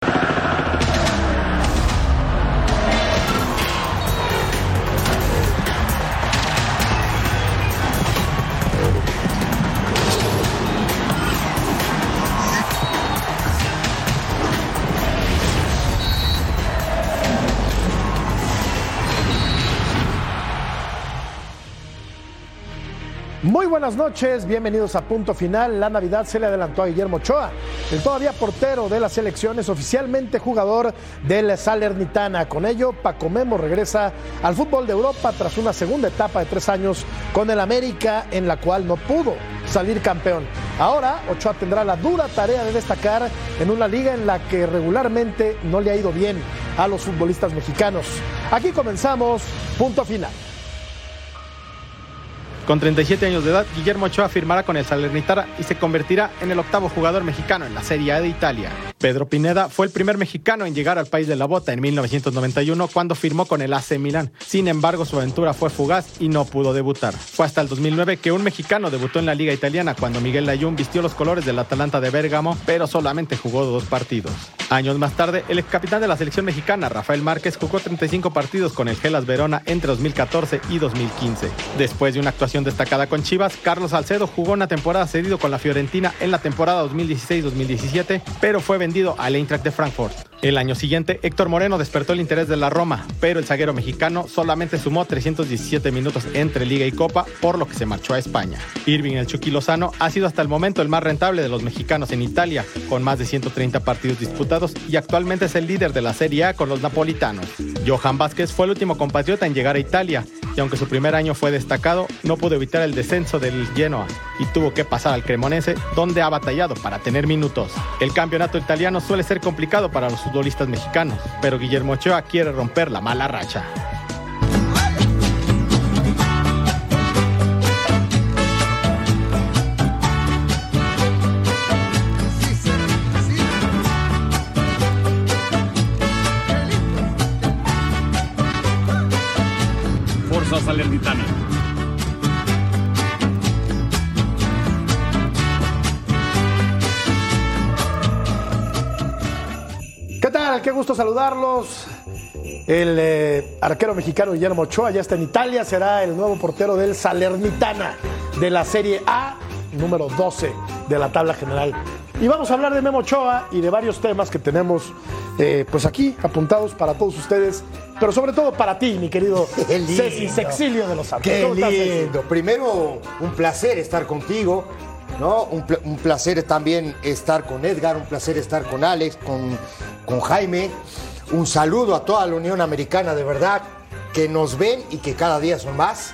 Muy buenas noches, bienvenidos a Punto Final. La Navidad se le adelantó a Guillermo Ochoa. El todavía portero de la selección es oficialmente jugador del Salernitana. Con ello, Paco Memo regresa al fútbol de Europa tras una segunda etapa de tres años con el América, en la cual no pudo salir campeón. Ahora, Ochoa tendrá la dura tarea de destacar en una liga en la que regularmente no le ha ido bien a los futbolistas mexicanos. Aquí comenzamos Punto Final. Con 37 años de edad, Guillermo Ochoa firmará con el Salernitana y se convertirá en el octavo jugador mexicano en la Serie A de Italia. Pedro Pineda fue el primer mexicano en llegar al país de la bota en 1991 cuando firmó con el AC Milán. Sin embargo, su aventura fue fugaz y no pudo debutar. Fue hasta el 2009 que un mexicano debutó en la Liga Italiana cuando Miguel Layún vistió los colores del Atalanta de Bérgamo, pero solamente jugó dos partidos. Años más tarde, el ex capitán de la selección mexicana, Rafael Márquez, jugó 35 partidos con el Gelas Verona entre 2014 y 2015. Después de una actuación destacada con Chivas, Carlos Salcedo jugó una temporada cedido con la Fiorentina en la temporada 2016-2017, pero fue vendido al Eintracht de Frankfurt. El año siguiente, Héctor Moreno despertó el interés de la Roma, pero el zaguero mexicano solamente sumó 317 minutos entre Liga y Copa, por lo que se marchó a España. Irving el Chucky Lozano ha sido hasta el momento el más rentable de los mexicanos en Italia, con más de 130 partidos disputados y actualmente es el líder de la Serie A con los napolitanos. Johan Vázquez fue el último compatriota en llegar a Italia, y aunque su primer año fue destacado, no pudo evitar el descenso del Genoa y tuvo que pasar al Cremonese, donde ha batallado para tener minutos. El campeonato italiano suele ser complicado para los futbolistas mexicanos, pero Guillermo Ochoa quiere romper la mala racha. Forza Salernitana. ¿Qué gusto saludarlos. El eh, arquero mexicano Guillermo Ochoa ya está en Italia, será el nuevo portero del Salernitana de la Serie A, número 12 de la tabla general. Y vamos a hablar de Memo Ochoa y de varios temas que tenemos eh, pues aquí apuntados para todos ustedes, pero sobre todo para ti, mi querido. Ceci Sexilio de los Santos. Qué lindo. Primero, un placer estar contigo, ¿no? Un, pla- un placer también estar con Edgar, un placer estar con Alex, con, con Jaime. Un saludo a toda la Unión Americana, de verdad, que nos ven y que cada día son más.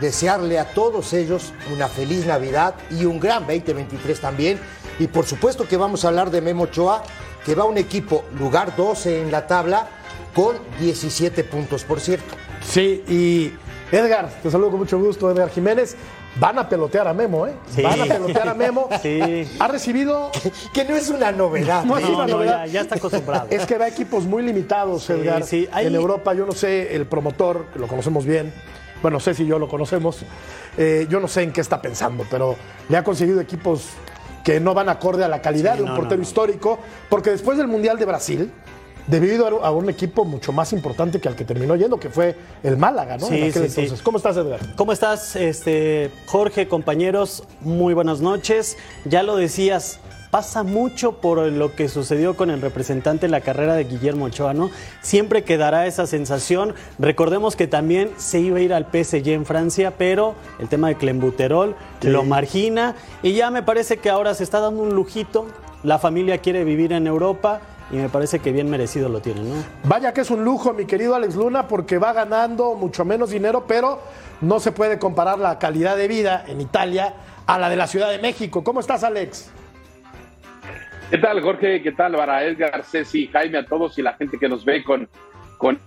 Desearle a todos ellos una feliz Navidad y un gran 2023 también. Y por supuesto que vamos a hablar de Memo Ochoa, que va a un equipo lugar 12 en la tabla con 17 puntos, por cierto. Sí, y Edgar, te saludo con mucho gusto, Edgar Jiménez. Van a pelotear a Memo, ¿eh? Sí. Van a pelotear a Memo. Sí. Ha recibido Que no es una novedad. No, ¿eh? es una No, no, novedad. ya, ya está acostumbrado. Es que va a equipos muy limitados, Edgar. sí, hay- En Europa, yo no sé, el promotor, que lo conocemos bien, bueno, sé si yo lo conocemos, eh, yo no sé en qué está pensando, pero le ha conseguido equipos que no van acorde a la calidad Sí, de un no, portero no, no. histórico, porque después del Mundial de Brasil, debido a un equipo mucho más importante que al que terminó yendo, que fue el Málaga, ¿no? Sí, en aquel sí, sí. entonces. ¿Cómo estás, Edgar? ¿Cómo estás, este, Jorge, compañeros? Muy buenas noches. Ya lo decías, pasa mucho por lo que sucedió con el representante en la carrera de Guillermo Ochoa, ¿no? Siempre quedará esa sensación. Recordemos que también se iba a ir al PSG en Francia, pero el tema de Clembuterol lo margina y ya me parece que ahora se está dando un lujito. La familia quiere vivir en Europa y me parece que bien merecido lo tiene, ¿no? Vaya que es un lujo, mi querido Alex Luna, porque va ganando mucho menos dinero, pero no se puede comparar la calidad de vida en Italia a la de la Ciudad de México. ¿Cómo estás, Alex? ¿Qué tal, Jorge? ¿Qué tal, para Edgar, Ceci, Jaime, a todos y la gente que nos ve con, con,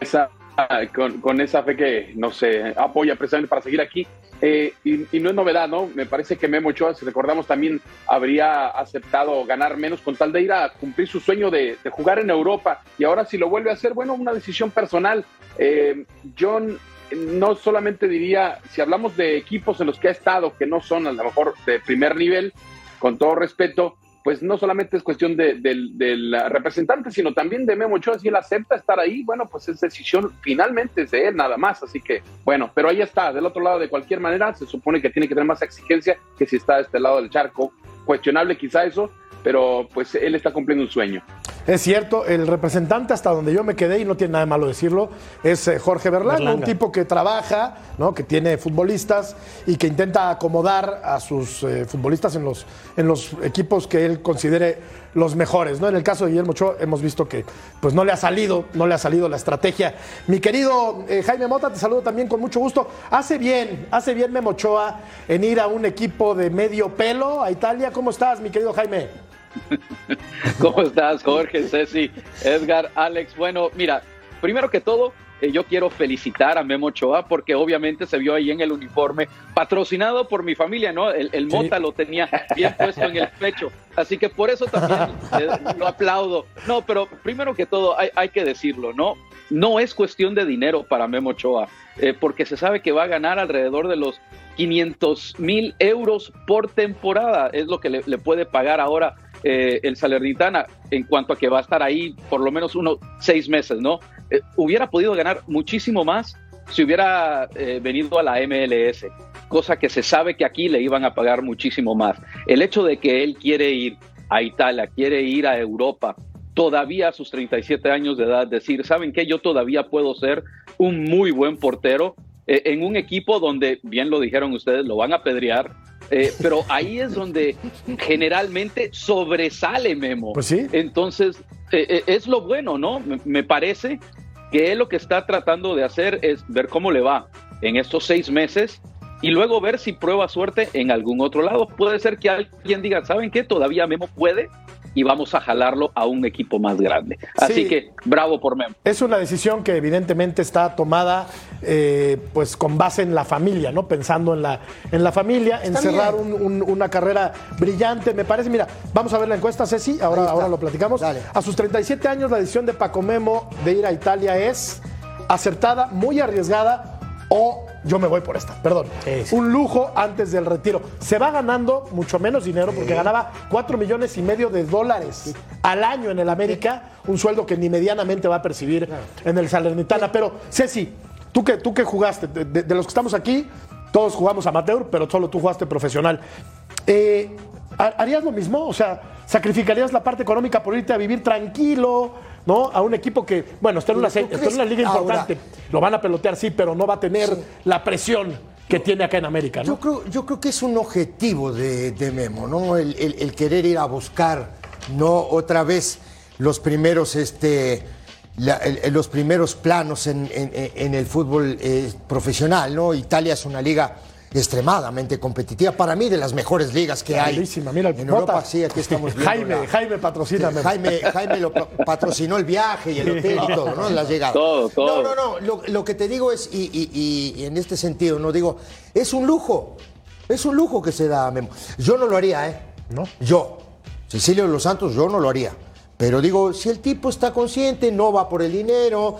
esa, con, esa fe que nos apoya precisamente para seguir aquí? Eh, y, no es novedad, ¿no? Me parece que Memo Ochoa, si recordamos, también habría aceptado ganar menos con tal de ir a cumplir su sueño de, jugar en Europa. Y ahora si lo vuelve a hacer, bueno, una decisión personal. Eh, John no solamente diría, si hablamos de equipos en los que ha estado, que no son a lo mejor de primer nivel, con todo respeto, pues no solamente es cuestión del representante, sino también de Memo Ochoa. Si él acepta estar ahí, bueno, pues es decisión finalmente es de él nada más. Así que, bueno, pero ahí está, del otro lado, de cualquier manera, se supone que tiene que tener más exigencia que si está de este lado del charco. Cuestionable quizá eso, pero pues él está cumpliendo un sueño. Es cierto, el representante hasta donde yo me quedé, y no tiene nada de malo decirlo, es eh, Jorge Berlanga, un tipo que trabaja, ¿no? que tiene futbolistas y que intenta acomodar a sus eh, futbolistas en los, en los equipos que él considere los mejores. ¿no? En el caso de Guillermo Ochoa hemos visto que pues, no le ha salido, no le ha salido la estrategia. Mi querido eh, Jaime Mota, te saludo también con mucho gusto. Hace bien, hace bien Memo Ochoa en ir a un equipo de medio pelo a Italia. ¿Cómo estás, mi querido Jaime? ¿Cómo estás, Jorge, Ceci, Edgar, Alex? Bueno, mira, primero que todo, eh, yo quiero felicitar a Memo Ochoa porque obviamente se vio ahí en el uniforme, patrocinado por mi familia, ¿no? El, Mota lo tenía bien puesto en el pecho, así que por eso también eh, lo aplaudo. No, pero primero que todo, hay, que decirlo, ¿no? No es cuestión de dinero para Memo Ochoa, eh, porque se sabe que va a ganar alrededor de los 500 mil euros por temporada, es lo que le puede pagar ahora eh, el Salernitana en cuanto a que va a estar ahí por lo menos unos seis meses, ¿no? Eh, hubiera podido ganar muchísimo más si hubiera eh, venido a la MLS, cosa que se sabe que aquí le iban a pagar muchísimo más. El hecho de que él quiere ir a Italia, quiere ir a Europa, todavía a sus 37 años de edad, decir, ¿saben qué? Yo todavía puedo ser un muy buen portero en un equipo donde, bien lo dijeron ustedes, lo van a pedrear, eh, pero ahí es donde generalmente sobresale Memo. Pues sí. Entonces, eh, eh, es lo bueno, ¿no? Me, parece que él lo que está tratando de hacer es ver cómo le va en estos seis meses y luego ver si prueba suerte en algún otro lado. Puede ser que alguien diga, ¿saben qué? Todavía Memo puede y vamos a jalarlo a un equipo más grande. Así que bravo por Memo. Es una decisión que evidentemente está tomada eh, pues con base en la familia, ¿no? Pensando en la, en la familia, en cerrar una carrera brillante. Me parece, mira, vamos a ver la encuesta, Ceci, ahora, ahora lo platicamos. A sus 37 años la decisión de Paco Memo de ir a Italia es acertada, muy arriesgada o yo me voy por esta, perdón. Un lujo antes del retiro. Se va ganando mucho menos dinero porque ganaba 4 millones y medio de dólares al año en el América, un sueldo que ni medianamente va a percibir en el Salernitana. Pero, Ceci, tú que, tú que jugaste, de, los que estamos aquí, todos jugamos amateur, pero solo tú jugaste profesional. Eh, ¿Harías lo mismo? O sea, ¿sacrificarías la parte económica por irte a vivir tranquilo? ¿No? A un equipo que, bueno, está en una, está en una liga importante. Lo van a pelotear, sí, pero no va a tener la presión que tiene acá en América, ¿no? Yo creo, yo creo que es un objetivo de, Memo, ¿no? El, querer ir a buscar, ¿no? Otra vez los primeros, este, los primeros planos en, el fútbol eh, profesional, ¿no? Italia es una liga extremadamente competitiva, para mí de las mejores ligas que hay. Mira, en Europa, sí, aquí estamos viendo. Jaime, Jaime patrocina. Jaime, Jaime lo patrocinó el viaje y el hotel y todo, ¿no? La llegada. Todo, todo. No, no, no, lo, que te digo es, y, en este sentido, no digo, es un lujo, es un lujo que se da a Memo. Yo no lo haría, ¿eh? ¿No? Yo, Cecilio de los Santos, yo no lo haría. Pero digo, si el tipo está consciente, no va por el dinero,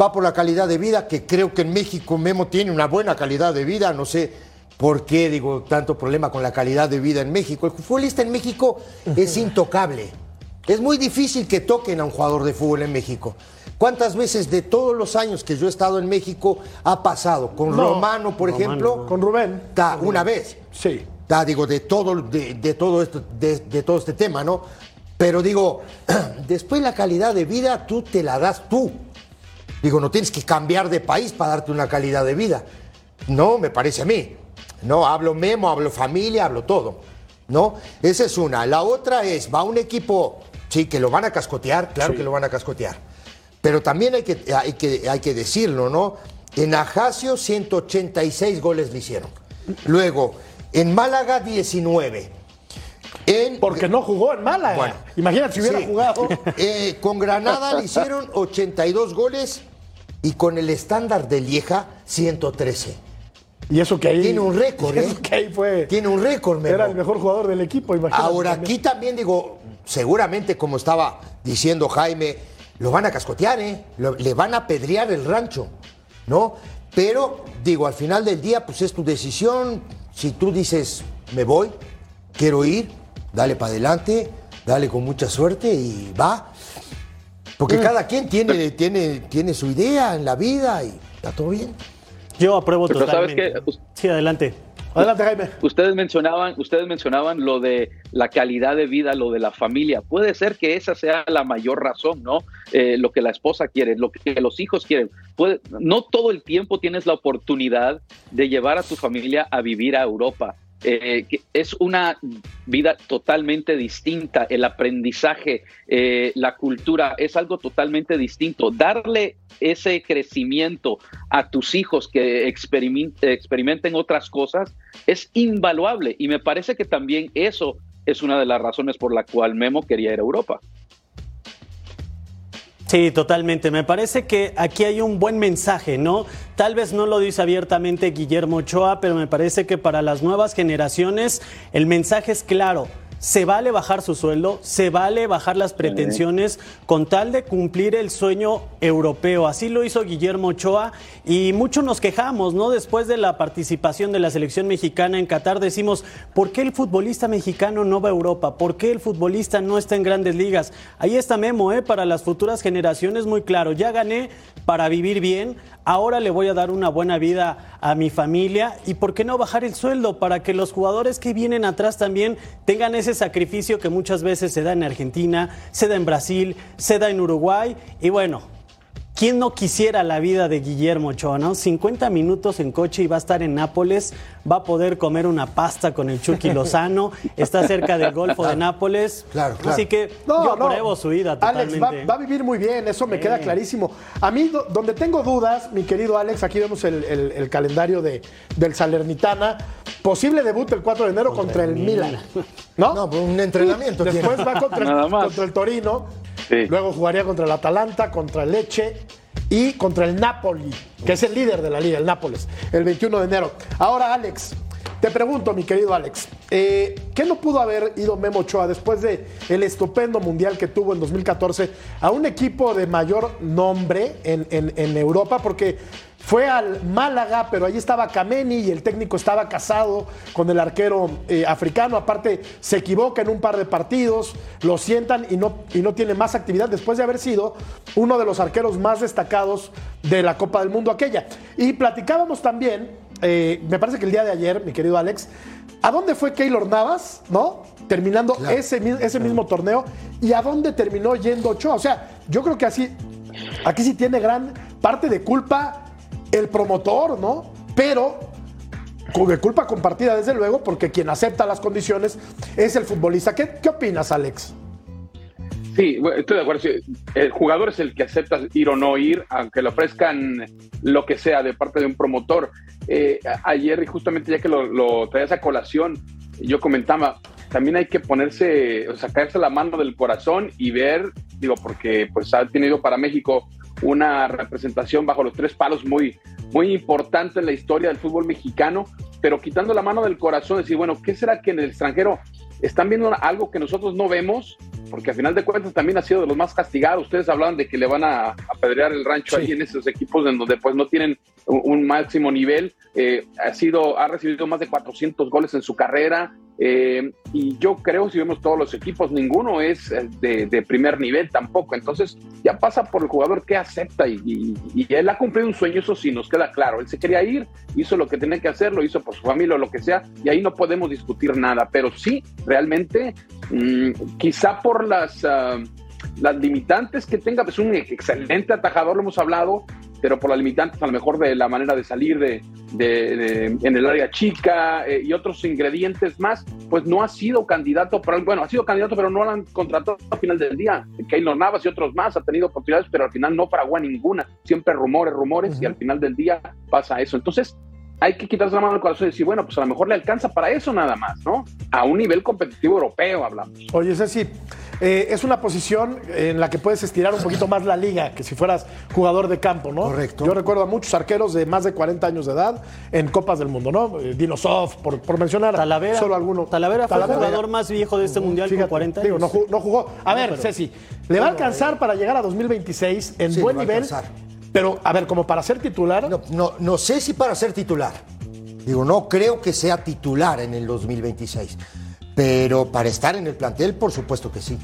va por la calidad de vida, que creo que en México Memo tiene una buena calidad de vida, no sé por qué digo tanto problema con la calidad de vida en México. El futbolista en México es intocable. Es muy difícil que toquen a un jugador de fútbol en México. ¿Cuántas veces de todos los años que yo he estado en México ha pasado? Con Romano, por ejemplo. Con Rubén. Una vez. Sí. Digo, de todo, de, todo esto, de, de todo este tema, ¿no? Pero digo, después la calidad de vida tú te la das tú. Digo, no tienes que cambiar de país para darte una calidad de vida. No, me parece a mí. No, hablo memo, hablo familia, hablo todo. ¿No? Esa es una. La otra es, va un equipo, sí, que lo van a cascotear, claro que lo van a cascotear. Pero también hay que, hay que, hay que decirlo, ¿no? En Ajaccio 186 goles le hicieron. Luego, en Málaga 19. En- Porque no jugó en Málaga. Bueno. Imagínate si hubiera Sí. jugado. Eh, con Granada le hicieron 82 goles y con el estándar de Lieja 113. Y eso que ahí. Tiene un récord, y Eso ¿eh? que ahí fue. Tiene un récord, Memo. Era el mejor jugador del equipo, imagínate. Ahora también. aquí también digo, seguramente como estaba diciendo Jaime, lo van a cascotear, ¿eh? Lo- le van a pedrear el rancho, ¿no? Pero digo, al final del día, pues es tu decisión. Si tú dices, me voy, quiero ir, dale para adelante, dale con mucha suerte y va. Porque Mm. cada quien tiene, tiene, tiene su idea en la vida y está todo bien. Yo apruebo Pero ¿sabes totalmente. Sí, adelante. Adelante, Jaime. Ustedes mencionaban, ustedes mencionaban lo de la calidad de vida, lo de la familia. Puede ser que esa sea la mayor razón, ¿no? Eh, lo que la esposa quiere, lo que los hijos quieren. Puede, no todo el tiempo tienes la oportunidad de llevar a tu familia a vivir a Europa. Eh, es una vida totalmente distinta, el aprendizaje, eh, la cultura es algo totalmente distinto. Darle ese crecimiento a tus hijos que experimen- experimenten otras cosas es invaluable y me parece que también eso es una de las razones por la cual Memo quería ir a Europa. Sí, totalmente. Me parece que aquí hay un buen mensaje, ¿no? Tal vez no lo dice abiertamente Guillermo Ochoa, pero me parece que para las nuevas generaciones el mensaje es claro. Se vale bajar su sueldo, se vale bajar las pretensiones con tal de cumplir el sueño europeo. Así lo hizo Guillermo Ochoa y muchos nos quejamos, ¿no? Después de la participación de la selección mexicana en Qatar decimos, ¿por qué el futbolista mexicano no va a Europa? ¿Por qué el futbolista no está en grandes ligas? Ahí está Memo, ¿eh? Para las futuras generaciones, muy claro. Ya gané para vivir bien, ahora le voy a dar una buena vida a mi familia y por qué no bajar el sueldo para que los jugadores que vienen atrás también tengan ese sacrificio que muchas veces se da en Argentina, se da en Brasil, se da en Uruguay y bueno. ¿Quién no quisiera la vida de Guillermo Ochoa, no? 50 minutos en coche y va a estar en Nápoles, va a poder comer una pasta con el Chucky Lozano, está cerca del Golfo de Nápoles. Claro, claro. Así que yo apruebo su vida Alex totalmente. va, va a vivir muy bien, eso me Sí. queda clarísimo. A mí, do- donde tengo dudas, mi querido Alex, aquí vemos el, el- el calendario de, del Salernitana. Posible debut el 4 de enero contra, el Milan. ¿No? No, pues un entrenamiento tiene. Después va contra el, contra el Torino. Luego jugaría contra el Atalanta, contra el Leche y contra el Napoli, que es el líder de la liga, el Nápoles, el 21 de enero. Ahora, Alex, te pregunto, mi querido Alex, eh, ¿qué no pudo haber ido Memo Ochoa después de el estupendo mundial que tuvo en 2014 a un equipo de mayor nombre en- en Europa? Porque fue al Málaga, pero ahí estaba Kameni y el técnico estaba casado con el arquero eh, africano. Aparte, se equivoca en un par de partidos, lo sientan y no, y no tiene más actividad después de haber sido uno de los arqueros más destacados de la Copa del Mundo aquella. Y platicábamos también, eh, me parece que el día de ayer, mi querido Alex, ¿a dónde fue Keylor Navas, no? Terminando ese, ese mismo torneo y a dónde terminó yendo Ochoa. O sea, yo creo que así, aquí sí tiene gran parte de culpa el promotor, ¿no? Pero de culpa compartida, desde luego, porque quien acepta las condiciones es el futbolista. ¿Qué, qué opinas, Alex? Sí, estoy de acuerdo. El jugador es el que acepta ir o no ir, aunque le ofrezcan lo que sea de parte de un promotor. Eh, ayer, justamente ya que lo, lo traías a colación, yo comentaba, también hay que ponerse, o sacarse la mano del corazón y ver, digo, porque pues ha tenido para México una representación bajo los tres palos muy, muy importante en la historia del fútbol mexicano, pero quitando la mano del corazón, decir, bueno, ¿qué será que en el extranjero están viendo algo que nosotros no vemos? Porque al final de cuentas también ha sido de los más castigados. Ustedes hablaban de que le van a apedrear el rancho ahí en esos equipos en donde pues no tienen un, un máximo nivel. Eh, ha sido, ha recibido más de 400 goles en su carrera. Eh, y yo creo, si vemos todos los equipos, ninguno es eh, de, primer nivel tampoco. Entonces, ya pasa por el jugador que acepta y, él ha cumplido un sueño, eso sí nos queda claro. Él se quería ir, hizo lo que tenía que hacer, lo hizo por su familia o lo que sea, y ahí no podemos discutir nada. Pero sí, realmente, mm, quizá por las, ah, las limitantes que tenga, es un excelente atajador, lo hemos hablado, pero por las limitantes a lo mejor de la manera de salir de, de- de- en el área chica eh, y otros ingredientes más, pues no ha sido candidato, para, bueno, ha sido candidato, pero no lo han contratado al final del día. Keylor Navas y otros más ha tenido oportunidades, pero al final no fraguó a ninguna. Siempre rumores, rumores, y al final del día pasa eso. Entonces, hay que quitarse la mano del corazón y decir, bueno, pues a lo mejor le alcanza para eso nada más, ¿no? A un nivel competitivo europeo hablamos. Oye, Ceci, eh, es una posición en la que puedes estirar un poquito más la liga que si fueras jugador de campo, ¿no? Correcto. Yo recuerdo a muchos arqueros de más de 40 años de edad en Copas del Mundo, ¿no? Eh, Dinosov, por, por mencionar Talavera. solo alguno. Talavera fue el jugador más viejo de este mundial Fíjate, con 40 años. digo, no, jugó, no jugó. A ver, pero- Ceci, ¿le va a alcanzar para llegar a 2026 en Sí, buen le va a nivel? alcanzar. Pero, a ver, como para ser titular, No, no, no sé si para ser titular. Digo, no creo que sea titular en el 2026. Pero para estar en el plantel, por supuesto que sí.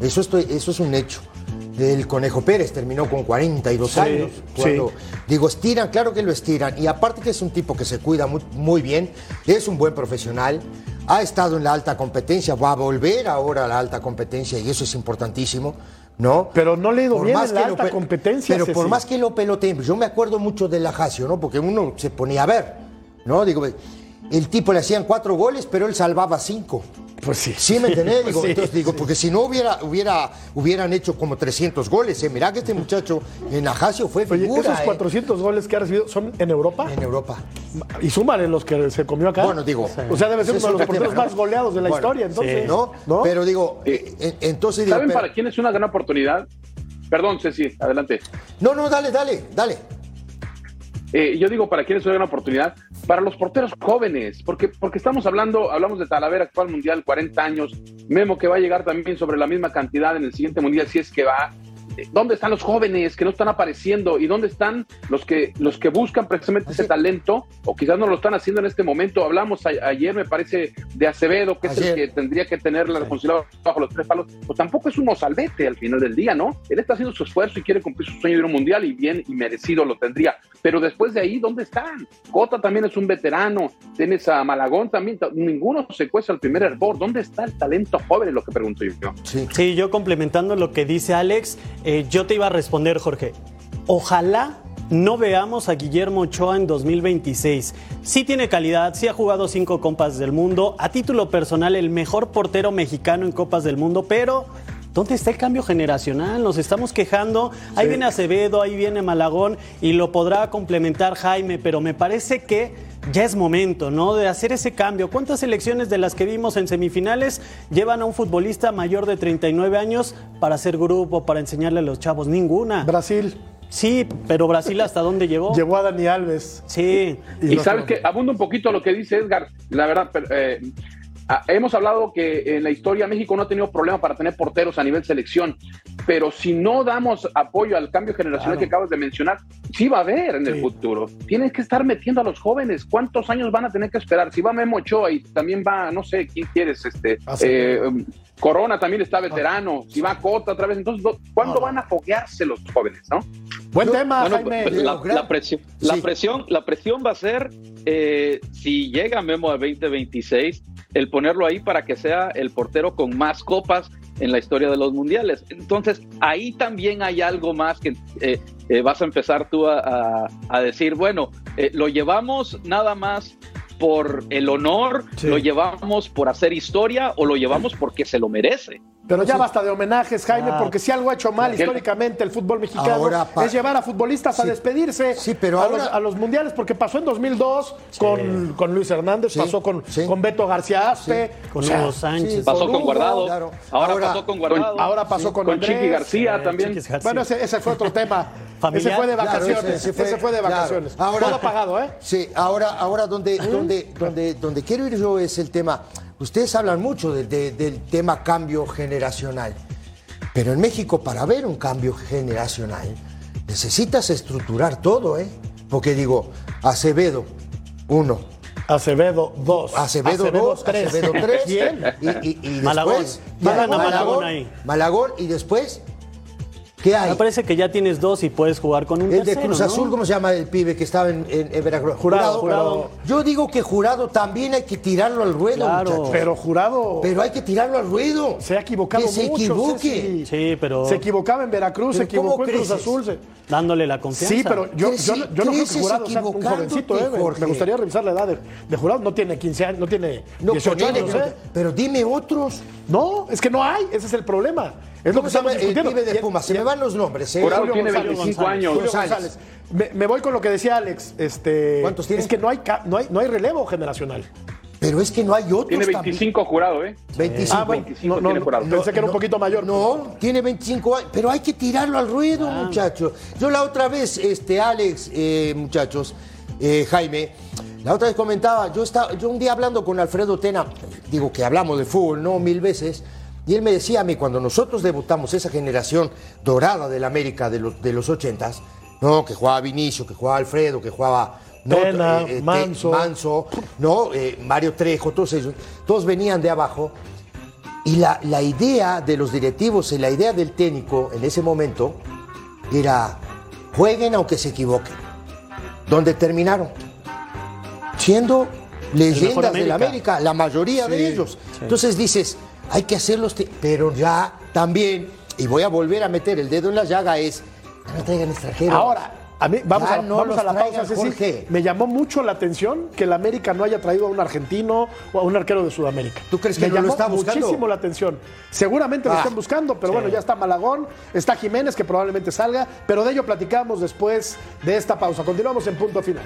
Eso, estoy, eso es un hecho. El Conejo Pérez terminó con 42 años. Cuando, Digo, estiran, claro que lo estiran. Y aparte que es un tipo que se cuida muy, muy bien, es un buen profesional, ha estado en la alta competencia, va a volver ahora a la alta competencia y eso es importantísimo, ¿no? Pero no le ha ido Por bien más en la que alta pe- competencia, Pero por más que lo peloteen, yo me acuerdo mucho de la Jacio, ¿no? Porque uno se ponía a ver, ¿no? Digo, el tipo le hacían cuatro goles, pero él salvaba cinco. pues sí. ¿Sí me entendés? Pues Digo, sí. entonces digo, porque si no hubiera, hubiera, hubieran hecho como 300 goles, ¿eh? Mirá que este muchacho en Ajacio fue Oye, figura, esos ¿eh? 400 goles que ha recibido son en Europa. En Europa. Y súmale los que se comió acá. Bueno, digo, O sea, debe ser uno de los porteros tema, ¿no? más goleados de la Bueno, historia, entonces. ¿No? ¿No? Pero digo, eh, eh, entonces digo, ¿Saben pero- para quién es una gran oportunidad? Perdón, Ceci, adelante. No, no, dale, dale, dale. Eh, yo digo, ¿para quién es una oportunidad? Para los porteros jóvenes, porque, porque estamos hablando, hablamos de Talavera, actual mundial, 40 años, Memo que va a llegar también sobre la misma cantidad en el siguiente mundial, si es que va. ¿Dónde están los jóvenes que no están apareciendo? ¿Y dónde están los que, los que buscan precisamente ese talento? O quizás no lo están haciendo en este momento. Hablamos a- ayer, me parece, de Acevedo, que es Ayer. el que tendría que tener la responsabilidad bajo los tres palos. Pues tampoco es un mozalbete al final del día, ¿no? Él está haciendo su esfuerzo y quiere cumplir su sueño de ir a un mundial y bien y merecido lo tendría. Pero después de ahí, ¿dónde están? Cota también es un veterano. Tienes a Malagón también. ta- Ninguno se cuesta al primer hervor. ¿Dónde está el talento joven? Es lo que pregunto yo. Sí. Sí, yo complementando lo que dice Alex, eh, yo te iba a responder, Jorge. Ojalá no veamos a Guillermo Ochoa en 2026. Sí tiene calidad, sí ha jugado cinco Copas del Mundo, a título personal el mejor portero mexicano en Copas del Mundo, pero ¿dónde está el cambio generacional? Nos estamos quejando, ahí viene Acevedo, ahí viene Malagón y lo podrá complementar Jaime, pero me parece que ya es momento, ¿no? De hacer ese cambio. ¿Cuántas selecciones de las que vimos en semifinales llevan a un futbolista mayor de 39 años para hacer grupo, para enseñarle a los chavos? Ninguna. Brasil Sí, pero Brasil hasta dónde llegó? llevó a Dani Alves. Sí. Y, sabes que abunda un poquito lo que dice Edgar. La verdad, pero, eh, ah, hemos hablado que en la historia México no ha tenido problema para tener porteros a nivel selección, pero si no damos apoyo al cambio generacional que acabas de mencionar, sí va a haber en el futuro. Tienes que estar metiendo a los jóvenes. ¿Cuántos años van a tener que esperar? Si va Memo Ochoa y también va, no sé, ¿quién quieres? Este, eh, Corona también está veterano. Si va Cota otra vez, entonces, ¿cuándo van a foguearse los jóvenes, no? Buen tema, Bueno, Jaime. la, presión, la presión, la presión va a ser eh, si llega Memo a 2026, el ponerlo ahí para que sea el portero con más copas en la historia de los mundiales. Entonces, ahí también hay algo más que eh, eh, vas a empezar tú a, a- a decir, bueno, eh, lo llevamos nada más por el honor, Sí. lo llevamos por hacer historia o lo llevamos porque se lo merece. Pero ya basta de homenajes, Jaime, Ah. porque si algo ha hecho mal ¿Qué? históricamente el fútbol mexicano Ahora pa- es llevar a futbolistas a despedirse Sí, pero a, los, a los mundiales, porque pasó en 2002 con, con Luis Hernández, Sí, pasó con, sí. con Beto García Aspe, Con Hugo Sánchez. sí, Pasó con Hugo, Guardado, claro. ahora, Ahora- pasó con Guardado. ahora pasó con, Con Andrés. Chiqui García Eh, también. García. Bueno, ese, ese fue otro tema. Familiar. Ese fue de Claro, vacaciones. ese- ese, ese fue, de claro. vacaciones. Ahora- Todo pagado, ¿eh? Sí, ahora, ahora donde, donde, donde, donde quiero ir yo es el tema. Ustedes hablan mucho de- de- del tema cambio generacional, pero en México para ver un cambio generacional necesitas estructurar todo, ¿eh? Porque digo, Acevedo, uno, Acevedo 2. Acevedo 2, Acevedo 3, ¿Quién? y, y, después Malagón, Malagón ahí. Malagón, y después, ¿qué hay? Me parece que ya tienes dos y puedes jugar con un El de Cruz ¿no? Azul, ¿cómo se llama el pibe que estaba en, en- en Veracruz? Jurado, Jurado. Yo digo que jurado también hay que tirarlo al ruedo, Claro. muchachos. Pero jurado Pero hay que tirarlo al ruedo. se ha equivocado Que se mucho. equivoque. Ceci. Sí, pero Se equivocaba en Veracruz, se ¿Pero cómo equivocó en Cruz? Azul. se- dándole la confianza. Sí, pero yo, yo, no- yo no creo que Jurado sea un jovencito, ¿eh? Me- Jorge. Me gustaría revisar la edad de, de Jurado. No tiene 15 años, no tiene No, 18 ponele, años, pero, ¿eh? pero dime otros. No, es que no hay. Ese es el problema. Es lo ¿Cómo que se llama estamos el discutiendo. pibe de Pumas? Se me van los nombres. ¿eh? Jurado Julio tiene González, 25 González. años. Julio González. González. me, me voy con lo que decía Alex. Este, ¿Cuántos tiene? Es que no hay, no hay, no hay relevo generacional. Pero es que no hay otros Tiene también. 25 jurado, ¿eh? 25. Ah, bueno, 25 no, no, tiene no, jurado. pensé que era un poquito mayor. No, tiene 25 años, pero hay que tirarlo al ruedo, muchachos. Yo la otra vez, este, Alex, eh, muchachos, eh, Jaime, la otra vez comentaba, yo, estaba, yo un día hablando con Alfredo Tena, digo que hablamos de fútbol, ¿no? Mil veces, y él me decía a mí, cuando nosotros debutamos esa generación dorada del América de los, de los 80s, ¿no? Que jugaba Vinicio, que jugaba Alfredo, que jugaba... ¿no? Tena, Te- Manso. Manso, ¿no? Eh, Mario Trejo, todos ellos, todos venían de abajo. Y la, la idea de los directivos y la idea del técnico en ese momento era jueguen aunque se equivoquen. Donde terminaron siendo leyendas de la América. América, la mayoría de ellos. Entonces dices, hay que hacerlos, pero ya también, y voy a volver a meter el dedo en la llaga, es, no traigan extranjeros. Ahora, a mí, vamos, Ya a, no vamos a la pausa, Ceci. Me llamó mucho la atención que el América no haya traído a un argentino o a un arquero de Sudamérica. ¿Tú crees que Me no lo está buscando? muchísimo la atención. Seguramente lo Ah, están buscando, pero bueno, ya está Malagón, está Jiménez, que probablemente salga, pero de ello platicamos después de esta pausa. Continuamos en punto final.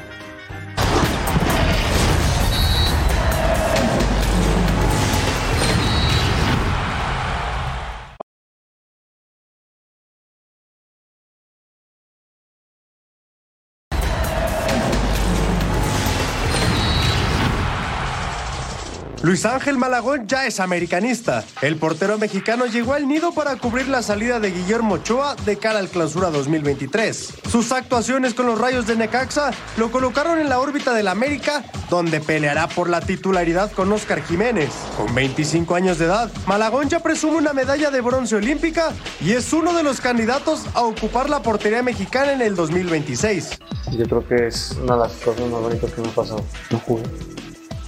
Luis Ángel Malagón ya es americanista. El portero mexicano llegó al nido para cubrir la salida de Guillermo Ochoa de cara al clausura 2023. Sus actuaciones con los rayos de Necaxa lo colocaron en la órbita del América, donde peleará por la titularidad con Oscar Jiménez. Con 25 años de edad, Malagón ya presume una medalla de bronce olímpica y es uno de los candidatos a ocupar la portería mexicana en el 2026. Yo creo que es una de las cosas más bonitas que me ha pasado. No jugué,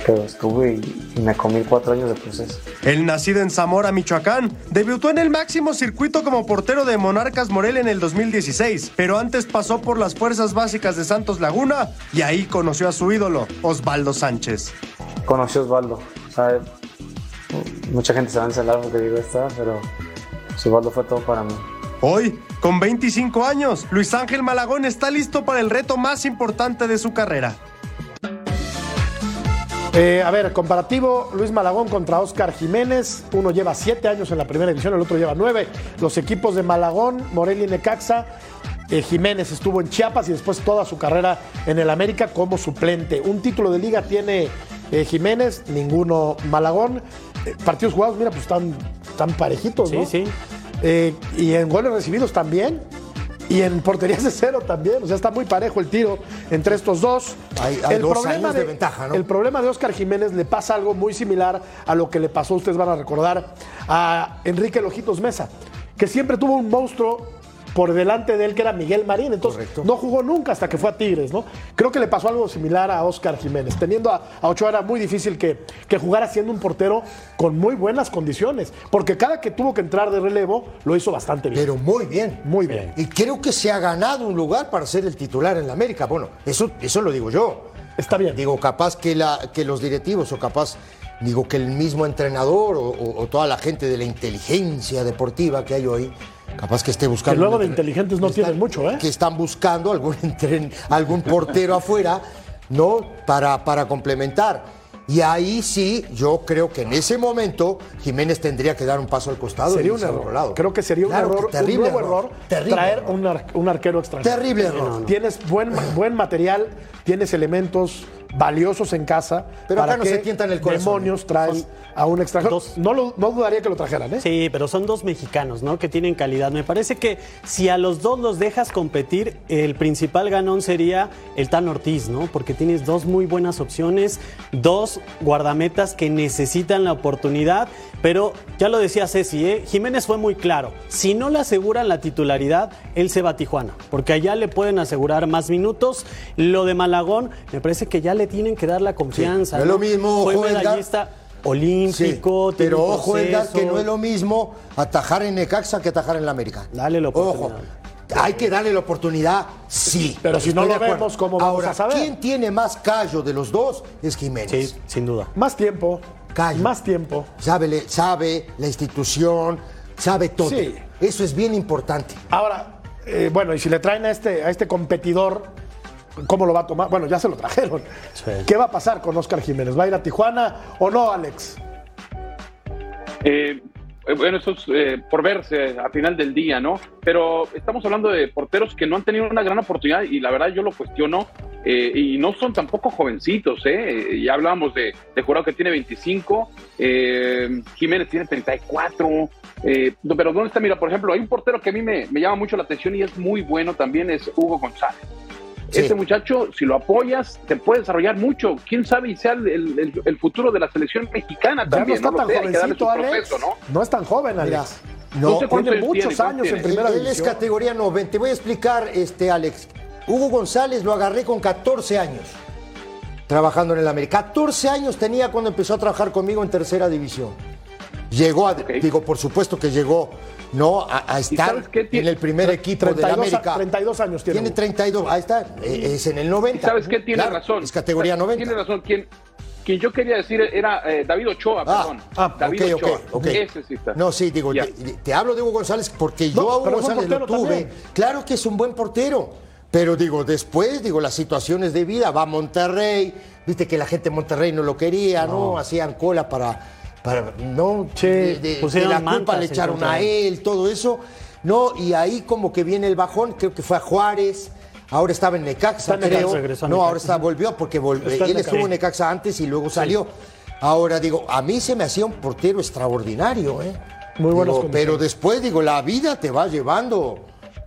pero estuve y, y me comí cuatro años de proceso. El nacido en Zamora, Michoacán, debutó en el máximo circuito como portero de Monarcas Morelia en el 2016, pero antes pasó por las fuerzas básicas de Santos Laguna y ahí conoció a su ídolo, Osvaldo Sánchez. Conocí a Osvaldo. o sea, mucha gente se va a encelar porque digo esta, pero Osvaldo fue todo para mí. Hoy, con 25 años, Luis Ángel Malagón está listo para el reto más importante de su carrera. Eh, a ver, comparativo, Luis Malagón contra Oscar Jiménez. Uno lleva siete años en la primera división, el otro lleva nueve. Los equipos de Malagón, Morelia y Necaxa. eh, Jiménez estuvo en Chiapas y después toda su carrera en el América como suplente. Un título de liga tiene eh, Jiménez, ninguno Malagón. Partidos jugados, mira, pues están, están parejitos, ¿no? Sí, sí. Y en goles recibidos también. Y en porterías de cero también. O sea, está muy parejo el tiro entre estos dos. Hay- hay dos años de ventaja, ¿no? El problema de Oscar Jiménez le pasa algo muy similar a lo que le pasó, ustedes van a recordar, a Enrique Lojitos Mesa, que siempre tuvo un monstruo por delante de él que era Miguel Marín. Entonces, no jugó nunca hasta que fue a Tigres, ¿no? Creo que le pasó algo similar a Oscar Jiménez. Teniendo a, a Ochoa era muy difícil que, que jugara siendo un portero con muy buenas condiciones, porque cada que tuvo que entrar de relevo lo hizo bastante bien. Pero muy bien. Muy bien. Y creo que se ha ganado un lugar para ser el titular en la América. Bueno, eso, eso lo digo yo. Está bien. Digo, capaz que, la, que los directivos o capaz, digo, que el mismo entrenador o, o- o toda la gente de la inteligencia deportiva que hay hoy, capaz que esté buscando... Que luego de inteligentes no que tienen están- mucho, ¿eh? Que están buscando algún, entren- algún portero afuera, ¿no? Para, para complementar. Y ahí sí, yo creo que en ese momento Jiménez tendría que dar un paso al costado. Sería y un error. lado. Creo que sería un Claro, error, terrible un nuevo error, Terrible traer error. Un, ar- un arquero extranjero. Terrible error. Tienes buen, buen material, tienes elementos valiosos en casa. Pero ¿Para acá no se tientan el corazón. demonios traes a un extranjero? dos- No, lo- no dudaría que lo trajeran, ¿eh? Sí, pero son dos mexicanos, ¿no? Que tienen calidad. Me parece que si a los dos los dejas competir, el principal ganón sería el Tan Ortiz, ¿no? Porque tienes dos muy buenas opciones, dos guardametas que necesitan la oportunidad, pero ya lo decía Ceci, ¿eh? Jiménez fue muy claro. Si no le aseguran la titularidad, él se va a Tijuana, porque allá le pueden asegurar más minutos. Lo de Malagón, me parece que ya le tienen que dar la confianza. no es lo mismo, Fue ojo, Edgar. medallista Sí, olímpico, tiene pero ojo, Edgar, que no es lo mismo atajar en Necaxa que atajar en la América. Dale la Ojo, oportunidad. hay que darle la oportunidad, sí. Pero si no lo de acuerdo. vemos, ¿cómo vamos Ahora, a saber? ¿quién tiene más callo de los dos? Es Jiménez. Sí, sin duda. Más tiempo. Callo. Más tiempo. Sabe, le- sabe la institución, sabe todo. Sí. Eso es bien importante. Ahora, eh, bueno, y si le traen a este, a este competidor, ¿cómo lo va a tomar? Bueno, ya se lo trajeron. ¿Qué va a pasar con Oscar Jiménez? ¿Va a ir a Tijuana o no, Alex? Eh, eh, bueno, eso es eh, por verse a final del día, ¿no? Pero estamos hablando de porteros que no han tenido una gran oportunidad y la verdad yo lo cuestiono. eh, y no son tampoco jovencitos, ¿eh? Ya hablábamos de, de Jurado que tiene 25, eh, Jiménez tiene 34. eh, no, pero ¿dónde está? Mira, por ejemplo, hay un portero que a mí me, me llama mucho la atención y es muy bueno también, es Hugo González. Sí. Este muchacho, si lo apoyas, te puede desarrollar mucho. Quién sabe y sea el, el- el futuro de la selección mexicana Ya no también. está lo tan jovencito, Alex. proceso, ¿no? No es tan joven, Alex. no, cuántos tiene muchos tiene, años en ¿cuántos primera Él es división. categoría 90. Te voy a explicar, este, Alex. Hugo González lo agarré con 14 años trabajando en el América. 14 años tenía cuando empezó a trabajar conmigo en tercera división. Llegó a, digo, por supuesto que llegó, ¿no? A, a estar en el primer equipo del 32 a- América. 32 años tiene Tiene Hugo. 32, ahí está, eh, es en el 90. ¿Y sabes qué? Tiene Claro, razón. Es categoría 90. Tiene razón. Quien, quien yo quería decir era eh, David Ochoa, Ah, perdón. ah, David ok, Ochoa. ok, ok. Ese sí está. No, sí, digo, te, te hablo de Hugo González porque yo No, a Hugo González lo tuve. también. Claro que es un buen portero. Pero digo, después, digo, las situaciones de vida, va a Monterrey, viste que la gente de Monterrey no lo quería, ¿no? Hacían cola para, para no, de, de- pusieron de la culpa le echaron a él, todo eso, ¿no? Y ahí como que viene el bajón, creo que fue a Juárez, ahora estaba en Necaxa, Está en Necaxa, creo. no, ahora está, volvió porque vol- Está en él estuvo en Necaxa antes y luego salió. Ahora digo, a mí se me hacía un portero extraordinario, ¿eh? Muy condiciones. pero después, digo, la vida te va llevando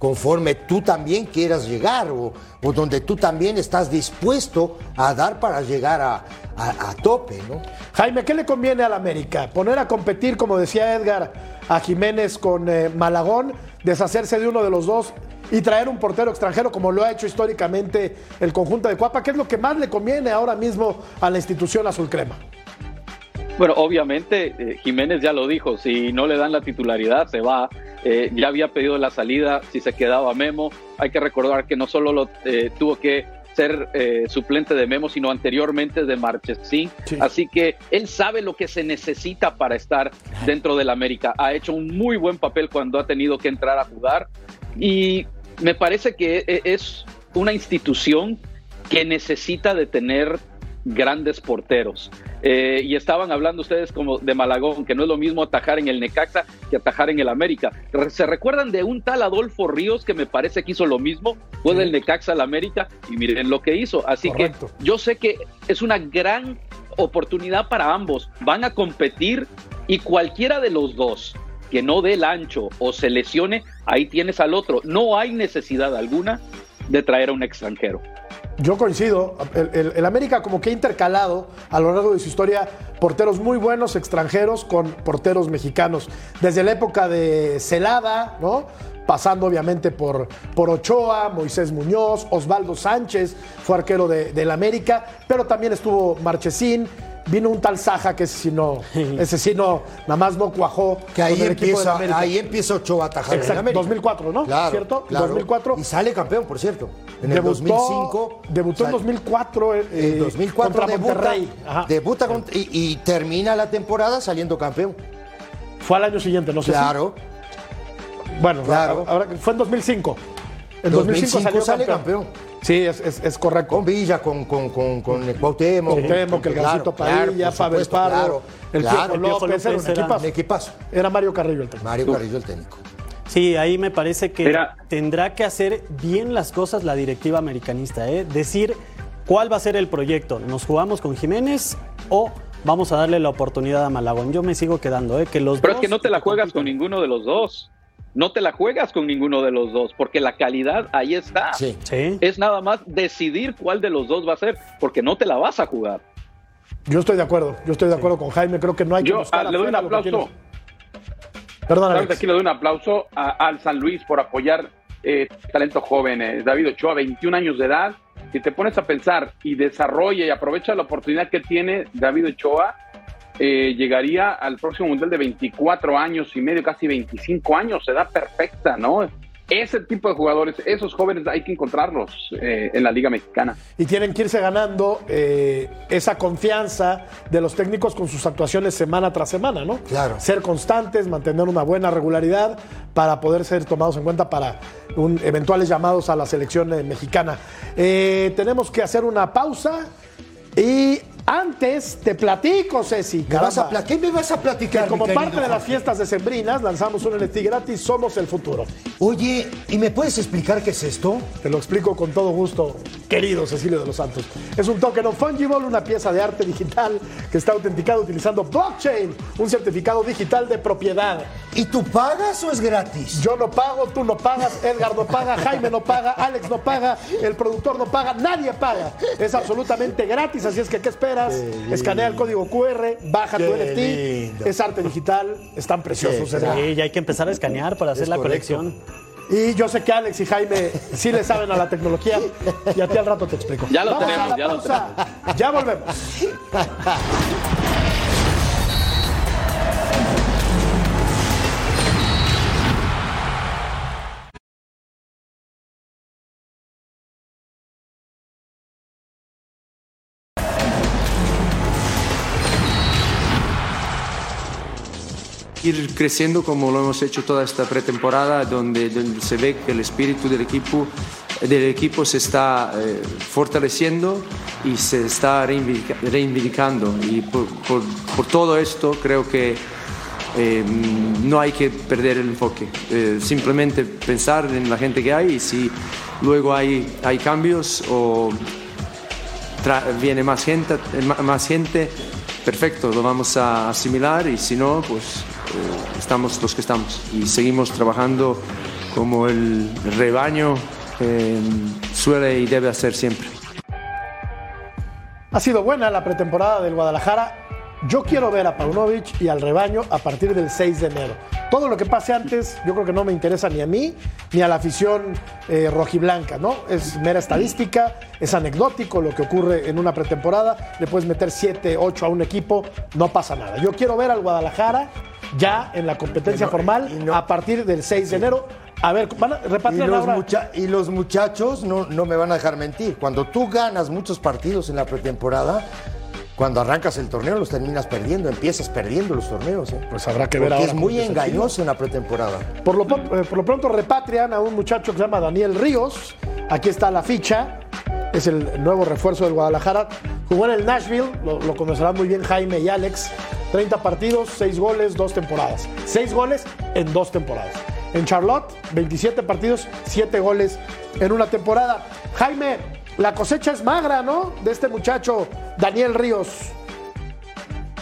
conforme tú también quieras llegar o, o donde tú también estás dispuesto a dar para llegar a, a- a tope, ¿no? Jaime, ¿qué le conviene al América? Poner a competir, como decía Edgar, a Jiménez con eh, Malagón, deshacerse de uno de los dos y traer un portero extranjero como lo ha hecho históricamente el conjunto de Cuapa. ¿Qué es lo que más le conviene ahora mismo a la institución azul crema? Bueno, obviamente eh, Jiménez ya lo dijo, si no le dan la titularidad se va. Eh, ya había pedido la salida, si se quedaba Memo. Hay que recordar que no solo lo, eh, tuvo que ser eh, suplente de Memo, sino anteriormente de Marchesín. Sí. Así que él sabe lo que se necesita para estar dentro del América. Ha hecho un muy buen papel cuando ha tenido que entrar a jugar y me parece que e- es una institución que necesita de tener grandes porteros. Eh, y estaban hablando ustedes como de Malagón, que no es lo mismo atajar en el Necaxa que atajar en el América. ¿Se recuerdan de un tal Adolfo Ríos que me parece que hizo lo mismo? Fue del Necaxa al América y miren lo que hizo. Así Correcto. que yo sé que es una gran oportunidad para ambos. Van a competir y cualquiera de los dos que no dé el ancho o se lesione, ahí tienes al otro. No hay necesidad alguna de traer a un extranjero. Yo coincido. El, América como que ha intercalado a lo largo de su historia porteros muy buenos extranjeros con porteros mexicanos. Desde la época de Celada, ¿no? Pasando obviamente por, por Ochoa, Moisés Muñoz, Osvaldo Sánchez, fue arquero de- del América, pero también estuvo Marchesín. Vino un tal Saja que ese sí no, ese sí no, nada más no cuajó. Que ahí empieza, ahí empieza Ochoa a atajar en Exacto, América. 2004, ¿no? Claro, ¿Cierto? claro. 2004. Y sale campeón, por cierto. En el Debutó- 2005. Debutó en sale- 2004. eh, En 2004 contra debuta, Monterrey. Ajá. debuta con- y, y termina la temporada saliendo campeón. Fue al año siguiente, no sé Claro. si. Bueno, Claro. ahora que fue en 2005. En 2005 2005 salió sale campeón. campeón. Sí, es, es, es correcto. Con Villa, con, con, con, con el Cuauhtémoc. Cuauhtémoc, el Gancito Padilla, Pavel Pardo, el. Piojo López, era un equipazo. Equipazo. Era Mario Carrillo el técnico. Mario Carrillo, el técnico. Sí, ahí me parece que Mira. tendrá que hacer bien las cosas la directiva americanista, ¿eh? decir cuál va a ser el proyecto. ¿Nos jugamos con Jiménez o vamos a darle la oportunidad a Malagón? Yo me sigo quedando, ¿eh? que los Pero es que no te la juegas con ninguno de los dos. No te la juegas con ninguno de los dos, porque la calidad ahí está. Sí. Sí. Es nada más decidir cuál de los dos va a ser, porque no te la vas a jugar. Yo estoy de acuerdo. Yo estoy de acuerdo con Jaime. Creo que no hay que Yo buscar le doy un aplauso. Perdón, Alex. Aquí le doy un aplauso a- al San Luis por apoyar eh, talento joven. eh. David Ochoa, 21 años de edad. Si te pones a pensar y desarrolla y aprovecha la oportunidad que tiene David Ochoa, eh, llegaría al próximo Mundial de 24 años y medio, casi 25 años. Se da perfecta, ¿no? ese tipo de jugadores, esos jóvenes hay que encontrarlos eh, en la Liga Mexicana. Y tienen que irse ganando eh, esa confianza de los técnicos con sus actuaciones semana tras semana, ¿no? Claro. Ser constantes, mantener una buena regularidad para poder ser tomados en cuenta para un- eventuales llamados a la selección mexicana. Eh, tenemos que hacer una pausa y antes te platico, Ceci. ¿Me vas a ¿Qué me vas a platicar? Que como mi parte de las fiestas decembrinas lanzamos un NFT gratis, Somos el Futuro. Oye, ¿y me puedes explicar qué es esto? Te lo explico con todo gusto, querido Cecilio de los Santos. Es un token of fungible, una pieza de arte digital que está autenticada utilizando blockchain, un certificado digital de propiedad. ¿Y tú pagas o es gratis? Yo no pago, tú no pagas, Edgar no paga, Jaime no paga, Alex no paga, el productor no paga, nadie paga. Es absolutamente gratis, así es que ¿qué esperas? Escanea el código QR, baja tu NFT, lindo. es arte digital, están preciosos. Sí. Sí, ya hay que empezar a escanear para hacer Es la correcto. colección. Y yo sé que Alex y Jaime sí le saben a la tecnología y a ti al rato te explico. Ya lo Vamos a tenemos, la ya lo pausa. Ya volvemos. ir creciendo como lo hemos hecho toda esta pretemporada, donde, se ve que el espíritu del equipo, del equipo se está eh, fortaleciendo y se está reivindica- reivindicando. Y por, por- todo esto creo que eh, no hay que perder el enfoque, Eh, simplemente pensar en la gente que hay y si luego hay, hay cambios o viene más gente, más gente, perfecto, lo vamos a asimilar y si no, pues estamos los que estamos y seguimos trabajando como el rebaño eh, suele y debe hacer siempre. Ha sido buena la pretemporada del Guadalajara. Yo quiero ver a Paunovic y al rebaño a partir del 6 de enero. Todo lo que pase antes, yo creo que no me interesa ni a mí ni a la afición eh, rojiblanca, ¿no? Es mera estadística, es anecdótico lo que ocurre en una pretemporada. Le puedes meter 7, 8 a un equipo, no pasa nada. Yo quiero ver al Guadalajara ya en la competencia no- formal no- a partir del 6 de enero. A ver, van a Y los, ahora. mucha- y los muchachos no, no me van a dejar mentir. Cuando tú ganas muchos partidos en la pretemporada, cuando arrancas el torneo los terminas perdiendo, empiezas perdiendo los torneos. ¿eh? Pues habrá que ver Porque ahora es muy engañoso en la pretemporada. Por lo, eh, por lo pronto repatrian a un muchacho que se llama Daniel Ríos. Aquí está la ficha. Es el nuevo refuerzo del Guadalajara. Jugó en el Nashville, lo, conocerán muy bien Jaime y Alex. 30 partidos, 6 goles, 2 temporadas. 6 goles en 2 temporadas. En Charlotte, 27 partidos, 7 goles en una temporada. Jaime, la cosecha es magra, ¿no? De este muchacho, Daniel Ríos.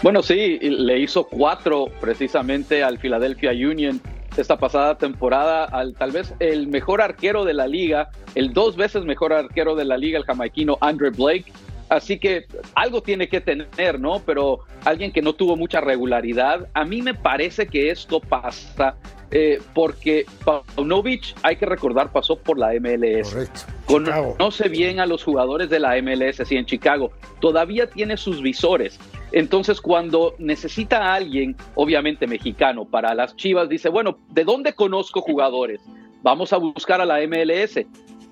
Bueno, sí, le hizo cuatro precisamente al Philadelphia Union esta pasada temporada, al tal vez el mejor arquero de la liga, el dos veces mejor arquero de la liga, el jamaiquino Andre Blake. Así que algo tiene que tener, ¿no? Pero alguien que no tuvo mucha regularidad. A mí me parece que esto pasa eh, porque Paunovic, hay que recordar, pasó por la MLS. Correcto. Conoce bien a los jugadores de la MLS, sí, en Chicago. Todavía tiene sus visores. Entonces, cuando necesita a alguien, obviamente mexicano, para las Chivas, dice, bueno, ¿de dónde conozco jugadores? Vamos a buscar a la MLS.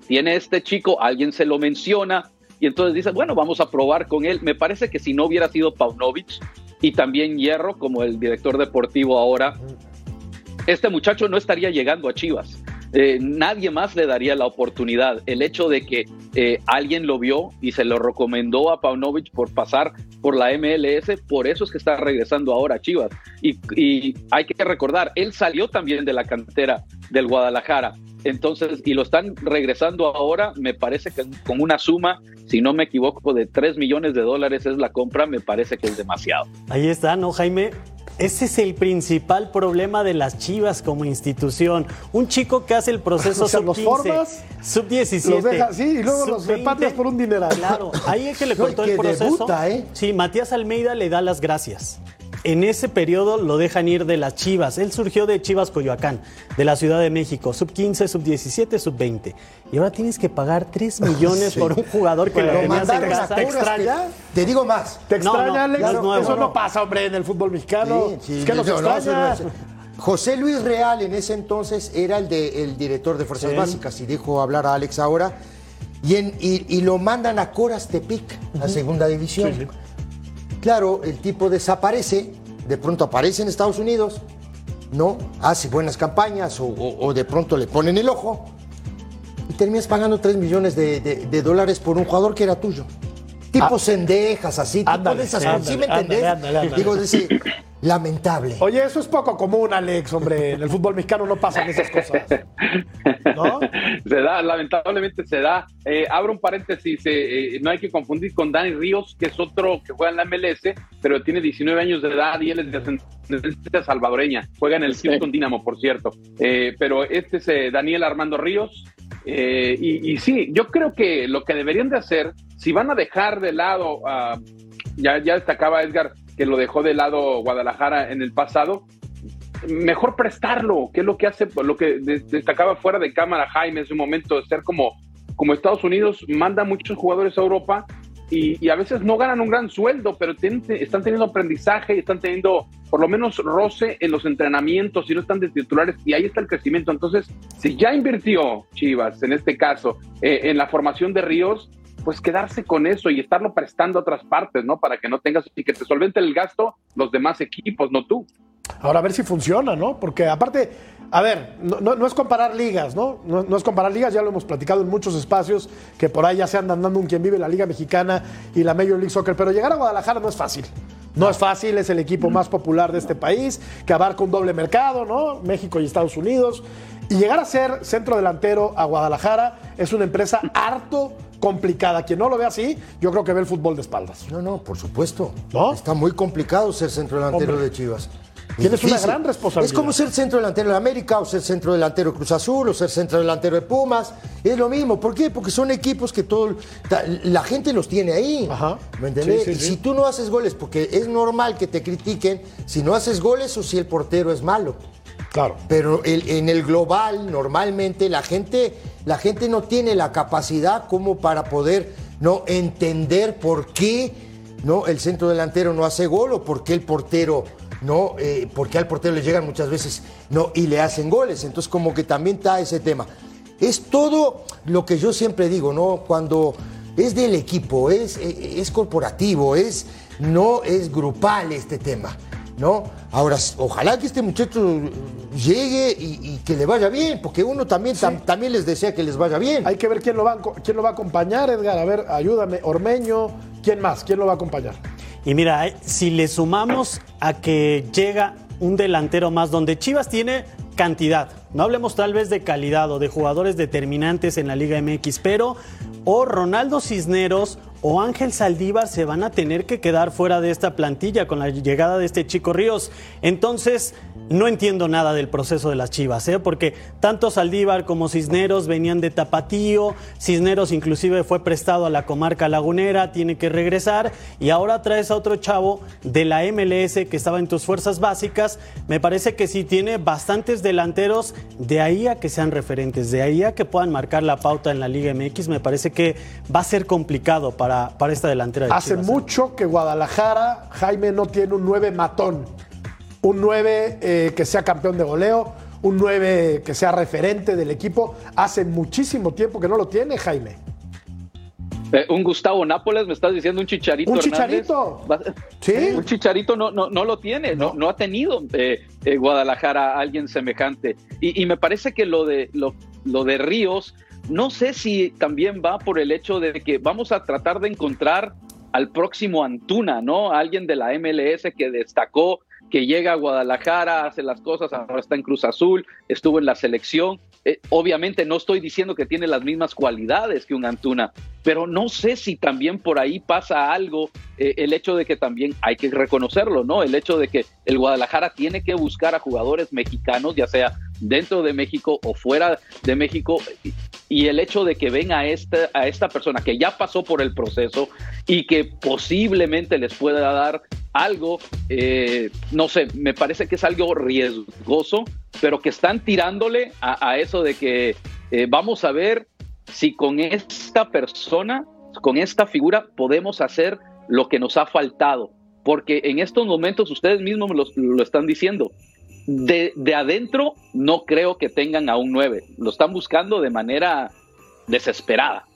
Tiene este chico, alguien se lo menciona, y entonces dice, bueno, vamos a probar con él. Me parece que si no hubiera sido Paunovic y también Hierro, como el director deportivo ahora, este muchacho no estaría llegando a Chivas. Eh, nadie más le daría la oportunidad. El hecho de que eh, alguien lo vio y se lo recomendó a Paunovic por pasar por la MLS, por eso es que está regresando ahora a Chivas. Y, hay que recordar, él salió también de la cantera del Guadalajara. Entonces, y lo están regresando ahora, me parece que con una suma, si no me equivoco, de 3 millones de dólares es la compra, me parece que es demasiado. Ahí está, ¿no, Jaime? Ese es el principal problema de las Chivas como institución. Un chico que hace el proceso O sea, los sub-15, formas, sub-17. los deja así y luego los sub-20. repatrias por un dineral. Claro, ahí es que le No, que el proceso. debuta, ¿eh? Sí, Matías Almeida le da las gracias. En ese periodo lo dejan ir de las Chivas. Él surgió de Chivas Coyoacán, de la Ciudad de México, sub 15, sub 17, sub 20. Y ahora tienes que pagar 3 millones Sí. por un jugador que lo tenías en casa. ¿Te extraña? Te, digo más. ¿Te extraña, no, Alex? no es nuevo. Eso no pasa, hombre, en el fútbol mexicano. Sí, sí, es que nos no, no, extraña. José Luis Real en ese entonces era el, de, el director de Fuerzas Sí. Básicas y dejo hablar a Alex ahora. Y, en- y- y lo mandan a Coras Tepic, a segunda división. Claro, el tipo desaparece, de pronto aparece en Estados Unidos, ¿no? Hace buenas campañas o, o- o de pronto le ponen el ojo y terminas pagando 3 millones de, de- de dólares por un jugador que era tuyo. Tipo cendejas, así, tipo de esas, ándale, ¿sí me entendés? ándale. Digo, de ese, lamentable. Oye, eso es poco común, Alex, hombre. En el fútbol mexicano no pasan esas cosas. ¿No? Se da, lamentablemente se da. Eh, abro un paréntesis, eh, eh, no hay que confundir con Dani Ríos, que es otro que juega en la MLS, pero tiene 19 años de edad y él es de ascendencia salvadoreña. Juega en el Houston Dynamo, por cierto. Eh, pero este es eh, Daniel Armando Ríos. Eh, y, y sí, yo creo que lo que deberían de hacer, si van a dejar de lado, ya, ya destacaba Edgar que lo dejó de lado Guadalajara en el pasado, mejor prestarlo, que es lo que hace, lo que de- destacaba fuera de cámara Jaime en su momento, de ser como, como Estados Unidos manda muchos jugadores a Europa y, a veces no ganan un gran sueldo, pero tienen- están teniendo aprendizaje están teniendo por lo menos roce en los entrenamientos y no están de titulares y ahí está el crecimiento. Entonces, si ya invirtió Chivas, en este caso, eh, en la formación de Ríos, pues quedarse con eso y estarlo prestando a otras partes, ¿no? Para que no tengas y que te solvente el gasto los demás equipos, no tú. Ahora a ver si funciona, ¿no? Porque aparte, a ver, no, no- no es comparar ligas, ¿no? ¿no? no es comparar ligas, ya lo hemos platicado en muchos espacios, que por ahí ya se andan dando un quien vive la Liga Mexicana y la Major League Soccer, pero llegar a Guadalajara no es fácil. No es fácil, es el equipo más popular de este país, que abarca un doble mercado, ¿no? México y Estados Unidos. Y llegar a ser centro delantero a Guadalajara es una empresa harto complicada. Quien no lo ve así, yo creo que ve el fútbol de espaldas. No, no, por supuesto. ¿No? Está muy complicado ser centro delantero Hombre. de Chivas. Tienes una gran responsabilidad. Es como ser centro delantero de América o ser centro delantero de Cruz Azul o ser centro delantero de Pumas. Es lo mismo. ¿Por qué? Porque son equipos que todo la gente los tiene ahí. Ajá. ¿Me entendés? Sí, sí, y sí. si tú no haces goles, porque es normal que te critiquen si no haces goles o si el portero es malo. Claro. Pero en el global, normalmente la gente, la gente no tiene la capacidad como para poder no entender por qué no el centro delantero no hace gol o por qué el portero no, eh, porque al portero le llegan muchas veces no y le hacen goles. Entonces como que también está ese tema. Es todo lo que yo siempre digo, ¿no? Cuando es del equipo, es, eh, es corporativo, es no es grupal este tema. ¿No? Ahora, ojalá que este muchacho llegue y, y que le vaya bien, porque uno también, tam- también les desea que les vaya bien. Hay que ver quién lo, va, quién lo va a acompañar, Edgar. A ver, ayúdame. Ormeño, ¿quién más? ¿Quién lo va a acompañar? Y mira, eh, si le sumamos a que llega un delantero más donde Chivas tiene cantidad, no hablemos tal vez de calidad o de jugadores determinantes en la Liga MX, pero o Ronaldo Cisneros o Ángel Saldívar se van a tener que quedar fuera de esta plantilla con la llegada de este chico Ríos. Entonces, no entiendo nada del proceso de las Chivas, ¿eh? porque tanto Saldívar como Cisneros venían de Tapatío, Cisneros inclusive fue prestado a la comarca lagunera, tiene que regresar y ahora traes a otro chavo de la MLS que estaba en tus fuerzas básicas. Me parece que sí tiene bastantes delanteros, de ahí a que sean referentes, de ahí a que puedan marcar la pauta en la Liga MX, me parece que va a ser complicado para, para esta delantera de Hace Chivas. ¿eh? mucho que Guadalajara, Jaime, no tiene un 9 matón. Un 9 eh, que sea campeón de goleo, un 9 que sea referente del equipo. Hace muchísimo tiempo que no lo tiene, Jaime. Eh, un Gustavo Nápoles, me estás diciendo un chicharito. Un Hernández. Chicharito. Sí. Un chicharito no, no, no lo tiene, no, no ha tenido eh, eh, Guadalajara a alguien semejante. Y, y me parece que lo de, lo, lo de Ríos, no sé si también va por el hecho de que vamos a tratar de encontrar al próximo Antuna, ¿no? Alguien de la MLS que destacó, que llega a Guadalajara, hace las cosas, ahora está en Cruz Azul, estuvo en la selección. Eh, obviamente no estoy diciendo que tiene las mismas cualidades que un Antuna, pero no sé si también por ahí pasa algo, eh, el hecho de que también hay que reconocerlo, ¿no? El hecho de que el Guadalajara tiene que buscar a jugadores mexicanos, ya sea dentro de México o fuera de México, y, el hecho de que ven a esta, a esta persona que ya pasó por el proceso y que posiblemente les pueda dar algo, eh, no sé, me parece que es algo riesgoso, pero que están tirándole a, eso de que eh, vamos a ver si con esta persona, con esta figura, podemos hacer lo que nos ha faltado. Porque en estos momentos ustedes mismos lo están diciendo. De, de adentro no creo que tengan a un 9. Lo están buscando de manera desesperada.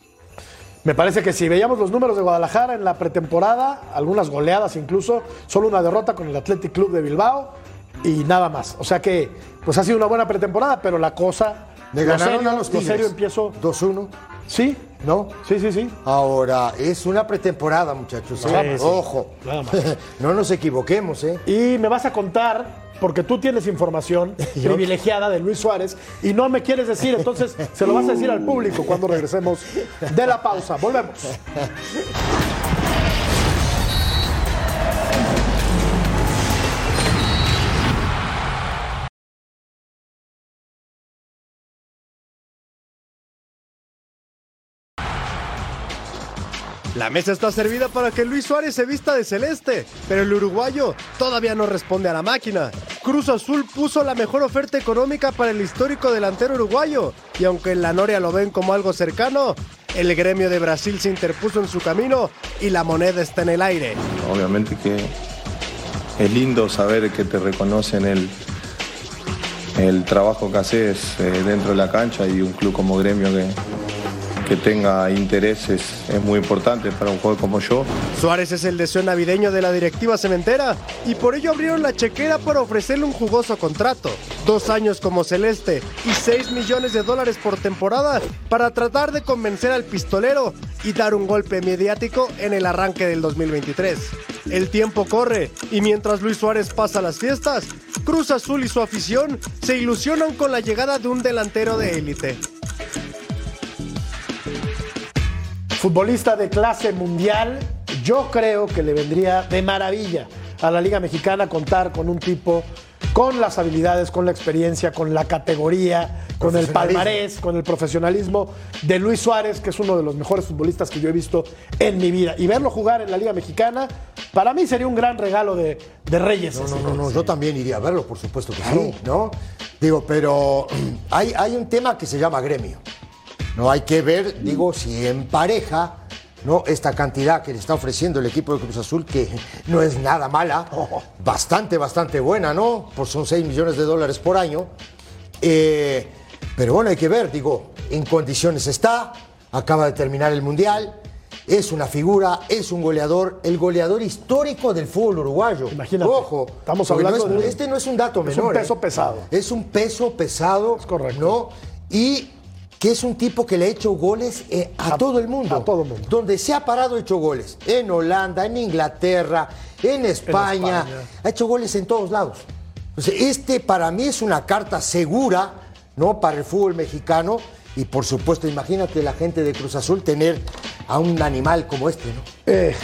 Me parece que si veíamos los números de Guadalajara en la pretemporada, algunas goleadas incluso, solo una derrota con el Athletic Club de Bilbao y nada más. O sea que, pues ha sido una buena pretemporada, pero la cosa. Le ganaron serio- a los lo Tigres. serio empiezo. 2-1. Sí, ¿No? sí, sí, sí. Ahora, es una pretemporada, muchachos. ¿eh? Ojo. Nada más. no nos equivoquemos, ¿eh? Y me vas a contar, porque tú tienes información privilegiada de Luis Suárez y no me quieres decir, entonces se lo vas a decir al público cuando regresemos de la pausa. Volvemos. La mesa está servida para que Luis Suárez se vista de celeste, pero el uruguayo todavía no responde a la máquina. Cruz Azul puso la mejor oferta económica para el histórico delantero uruguayo, y aunque en la Noria lo ven como algo cercano, el gremio de Brasil se interpuso en su camino y la moneda está en el aire. Obviamente que es lindo saber que te reconocen el, el trabajo que haces eh, dentro de la cancha y un club como gremio que, que tenga intereses es muy importante para un jugador como yo. Suárez es el deseo navideño de la directiva cementera y por ello abrieron la chequera para ofrecerle un jugoso contrato. Dos años como celeste y 6 millones de dólares por temporada para tratar de convencer al pistolero y dar un golpe mediático en el arranque del 2023. El tiempo corre y mientras Luis Suárez pasa las fiestas, Cruz Azul y su afición se ilusionan con la llegada de un delantero de élite. Futbolista de clase mundial, yo creo que le vendría de maravilla a la Liga Mexicana contar con un tipo con las habilidades, con la experiencia, con la categoría, con el palmarés, con el profesionalismo de Luis Suárez, que es uno de los mejores futbolistas que yo he visto en mi vida. Y verlo jugar en la Liga Mexicana, para mí sería un gran regalo de, de Reyes. No, no, no, no, yo también iría a verlo, por supuesto que sí, ¿no? Digo, pero hay, hay un tema que se llama gremio. No hay que ver, digo, si en pareja, ¿no? Esta cantidad que le está ofreciendo el equipo de Cruz Azul, que no es nada mala, bastante, bastante buena, ¿no? Por son 6 millones de dólares por año. Eh, pero bueno, hay que ver, digo, en condiciones está, acaba de terminar el Mundial, es una figura, es un goleador, el goleador histórico del fútbol uruguayo. Imagínate, Ojo, estamos porque no hablando es- de este no es un dato es menor. un peso ¿eh? pesado. Es un peso pesado. Es correcto. ¿no? Y que es un tipo que le ha hecho goles eh, a, todo el mundo. a todo el mundo. Donde se ha parado, ha hecho goles. En Holanda, en Inglaterra, en España. España. Ha hecho goles en todos lados. Entonces, este para mí es una carta segura, ¿no? Para el fútbol mexicano. Y por supuesto, imagínate la gente de Cruz Azul tener a un animal como este, ¿no? Eh,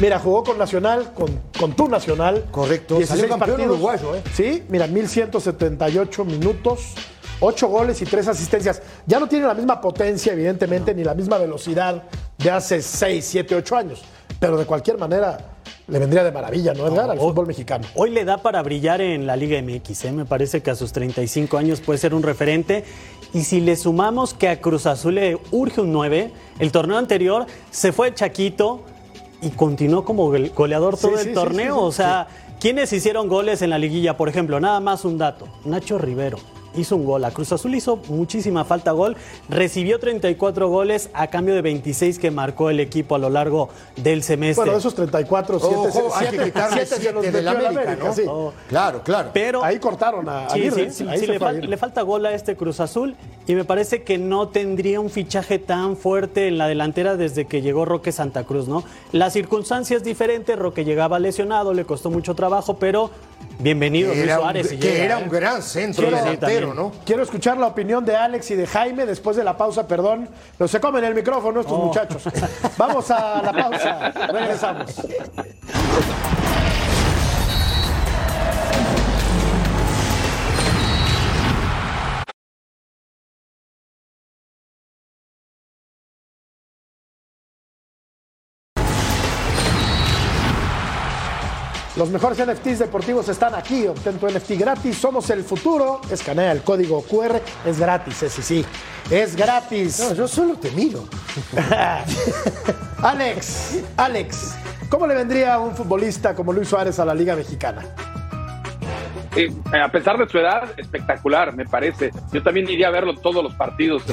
mira, jugó con Nacional, con, con tu Nacional. Correcto, salió campeón uruguayo, ¿eh? Sí, mira, 1178 minutos, 8 goles y 3 asistencias. Ya no tiene la misma potencia, evidentemente, ni la misma velocidad de hace 6, 7, 8 años. Pero de cualquier manera, le vendría de maravilla, ¿no, Edgar? Al fútbol mexicano. Hoy le da para brillar en la Liga MX, ¿eh? me parece que a sus 35 años puede ser un referente. Y si le sumamos que a Cruz Azul le urge un 9, el torneo anterior se fue Chaquito y continuó como gole- goleador todo sí, el sí, torneo. sí. o sea, ¿quiénes hicieron goles en la liguilla? Por ejemplo, nada más un dato, Nacho Rivero. Hizo un gol. A Cruz Azul hizo muchísima falta gol. Recibió 34 goles a cambio de 26 que marcó el equipo a lo largo del semestre. Bueno, de esos 34, 7, Ojo, hay que quitarle siete del América, ¿no? sí. Oh. Claro, claro. Pero Ahí cortaron a Sí, Aguirre, sí, sí, ahí le, fal- le falta gol a este Cruz Azul y me parece que no tendría un fichaje tan fuerte en la delantera desde que llegó Roque Santa Cruz, ¿no? La circunstancia es diferente, Roque llegaba lesionado, le costó mucho trabajo, pero bienvenido Luis un- Suárez. y que llega, era ¿eh? un gran centro delantero. ¿no? Quiero escuchar la opinión de Alex y de Jaime después de la pausa, perdón. Pero se comen el micrófono estos Oh. muchachos. Vamos a la pausa. Regresamos. Los mejores NFTs deportivos están aquí. Obtén tu NFT gratis. Somos el futuro. Escanea el código QR. Es gratis, ese sí. Es gratis. No, yo solo te miro. Alex, Alex, ¿cómo le vendría a un futbolista como Luis Suárez a la Liga Mexicana? eh, a pesar de su edad, espectacular, me parece. Yo también iría a verlo todos los partidos.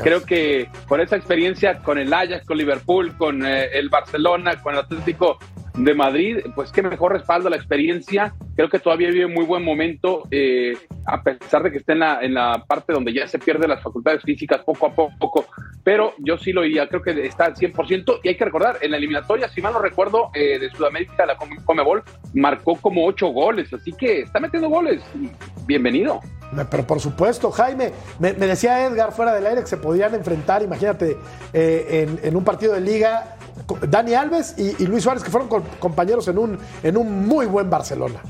Creo que con esa experiencia, con el Ajax, con Liverpool, con eh, el Barcelona, con el Atlético de Madrid, pues qué mejor respaldo la experiencia. Creo que todavía vive un muy buen momento, eh, a pesar de que esté en la, en la parte donde ya se pierden las facultades físicas poco a poco. Pero yo sí lo iría, creo que está al 100%. Y hay que recordar, en la eliminatoria, si mal no recuerdo, eh, de Sudamérica, la Comebol, marcó como ocho goles. Así que está metiendo goles. Bienvenido. Pero por supuesto, Jaime, me, decía Edgar fuera del aire que se podían enfrentar, imagínate, eh, en un partido de liga Dani Alves y, Luis Suárez, que fueron compañeros en un, en un muy buen Barcelona.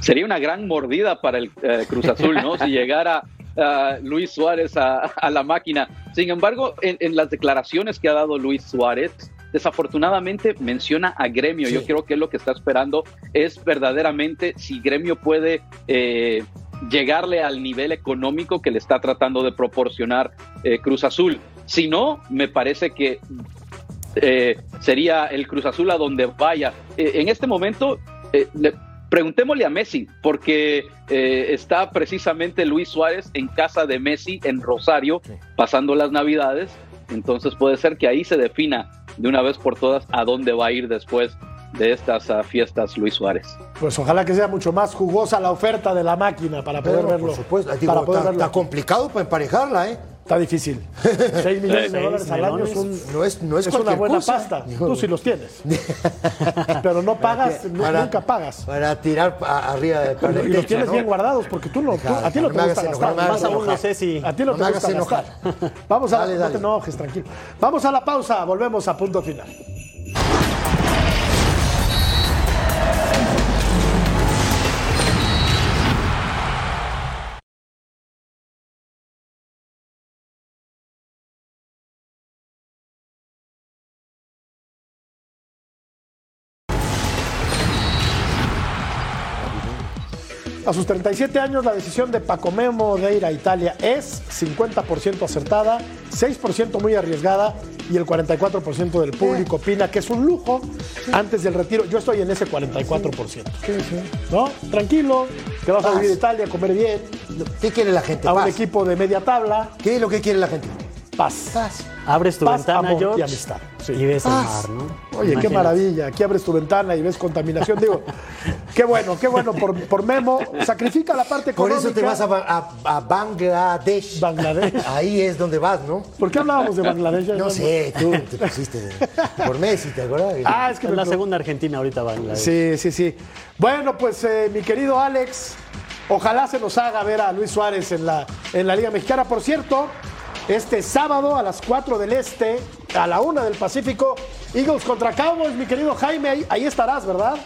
Sería una gran mordida para el eh, Cruz Azul, ¿no? si llegara Luis Suárez a, la máquina. Sin embargo, en, las declaraciones que ha dado Luis Suárez, desafortunadamente menciona a Gremio. Yo creo que lo que está esperando es verdaderamente si Gremio puede eh, llegarle al nivel económico que le está tratando de proporcionar eh, Cruz Azul. Si no, me parece que eh, sería el Cruz Azul a donde vaya. Eh, en este momento, eh, preguntémosle a Messi, porque está precisamente Luis Suárez en casa de Messi en Rosario, pasando las Navidades. Entonces puede ser que ahí se defina de una vez por todas a dónde va a ir después de estas ah, fiestas Luis Suárez. Pues ojalá que sea mucho más jugosa la oferta de la máquina para poder verlo. Por supuesto, está, complicado para emparejarla, ¿eh? Está difícil. 6 millones de dólares al año es, no es, no es, una buena pasta. Tú sí los tienes. Pero no pagas, nunca pagas. Para tirar arriba de Y los tienes bien guardados porque tú no, a ti no, te gusta gastar. Más aún no sé si. A ti no, te gusta enojar. Vamos a, dale, no te enojes, tranquilo. Vamos a la pausa, volvemos a punto final. A sus 37 años, la decisión de Paco Memo de ir a Italia es 50% acertada, 6% muy arriesgada y el 44% del público opina que es un lujo antes del retiro. Yo estoy en ese 44%. ¿No? Tranquilo, que vas a vivir a Italia, comer bien. ¿Qué quiere la gente? A un equipo de media tabla. ¿Qué es lo que quiere la gente? Paz. Paz. Abres tu ventana, amor y amistad. Y ves el mar, ¿no? Oye, qué maravilla. Aquí abres tu ventana y ves contaminación. Digo, qué bueno, qué bueno por, por Memo. Sacrifica la parte económica. Por eso te vas a, Bangladesh. Bangladesh. Ahí es donde vas, ¿no? ¿Por qué hablábamos de Bangladesh? No sé, tú te pusiste por Messi, ¿te acuerdas? Ah, es que es la segunda Argentina ahorita Bangladesh. Sí, sí, sí. Bueno, pues eh, mi querido Alex, ojalá se nos haga ver a Luis Suárez en la, en la Liga Mexicana. Por cierto, este sábado a las 4 del Este, a la 1 del Pacífico. Eagles contra Cowboys, mi querido Jaime, ahí, estarás, ¿verdad?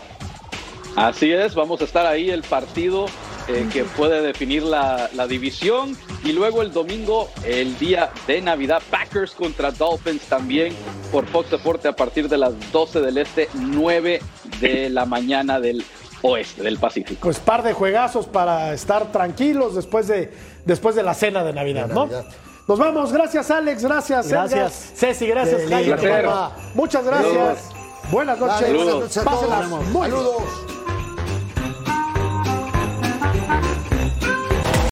Así es, vamos a estar ahí el partido eh, que puede definir la, división. Y luego el domingo, el día de Navidad, Packers contra Dolphins también por Fox Deporte a partir de las 12 del Este, 9 de la mañana del Oeste, del Pacífico. Pues par de juegazos para estar tranquilos después de, después de la cena de Navidad, ¿no? Nos vamos. Gracias, Alex. Gracias, Gracias. Ceci, gracias, Muchas gracias. Buenas noches. Buenas noches. Pásenlas. Saludos.